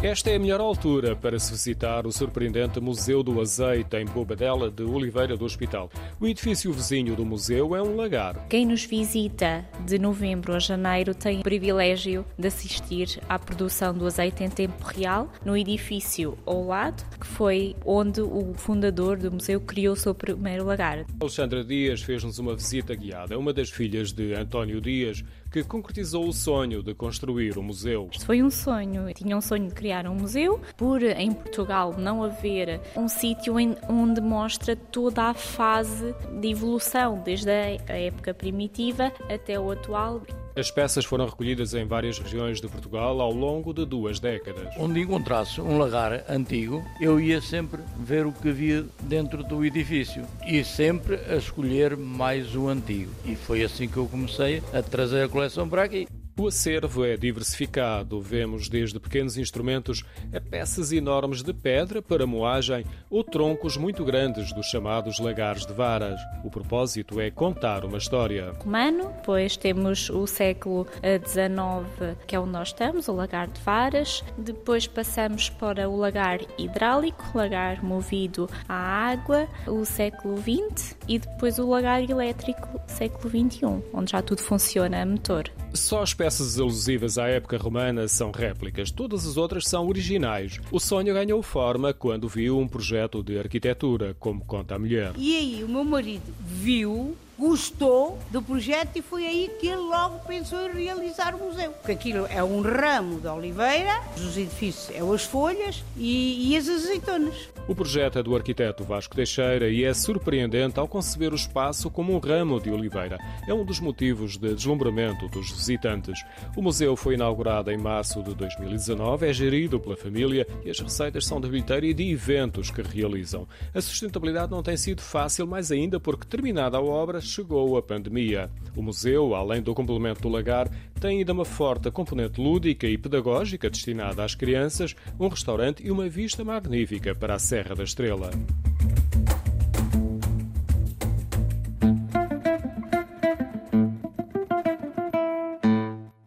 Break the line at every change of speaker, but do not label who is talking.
Esta é a melhor altura para se visitar o surpreendente Museu do Azeite em Bobadela de Oliveira do Hospital. O edifício vizinho do museu é um lagar.
Quem nos visita de novembro a janeiro tem o privilégio de assistir à produção do azeite em tempo real no edifício ao lado, que foi onde o fundador do museu criou o seu primeiro lagar.
Alexandra Dias fez-nos uma visita guiada. É uma das filhas de António Dias que concretizou o sonho de construir o museu.
Foi um sonho. Tinha um sonho de criar um museu, por em Portugal não haver um sítio onde mostra toda a fase de evolução, desde a época primitiva até o atual.
As peças foram recolhidas em várias regiões de Portugal ao longo de duas décadas.
Onde encontrasse um lagar antigo, eu ia sempre ver o que havia dentro do edifício e sempre a escolher mais o antigo. E foi assim que eu comecei a trazer a coleção para aqui.
O acervo é diversificado. Vemos desde pequenos instrumentos a peças enormes de pedra para moagem ou troncos muito grandes dos chamados lagares de varas. O propósito é contar uma história.
Romano, depois temos o século XIX, que é onde nós estamos, o lagar de varas. Depois passamos para o lagar hidráulico, lagar movido à água, o século XX. E depois o lagar elétrico, século XXI, onde já tudo funciona a motor.
Só as peças alusivas à época romana são réplicas, todas as outras são originais. O sonho ganhou forma quando viu um projeto de arquitetura, como conta a mulher.
E aí, o meu marido viu gostou do projeto e foi aí que ele logo pensou em realizar o museu. Porque aquilo é um ramo de oliveira, os edifícios é as folhas e, e as azeitonas.
O projeto é do arquiteto Vasco Teixeira e é surpreendente ao conceber o espaço como um ramo de oliveira. É um dos motivos de deslumbramento dos visitantes. O museu foi inaugurado em março de 2019, é gerido pela família e as receitas são de bilheteira e de eventos que realizam. A sustentabilidade não tem sido fácil, mais ainda porque, terminada a obra, chegou a pandemia. O museu, além do complemento do lagar, tem ainda uma forte componente lúdica e pedagógica destinada às crianças, um restaurante e uma vista magnífica para a Serra da Estrela.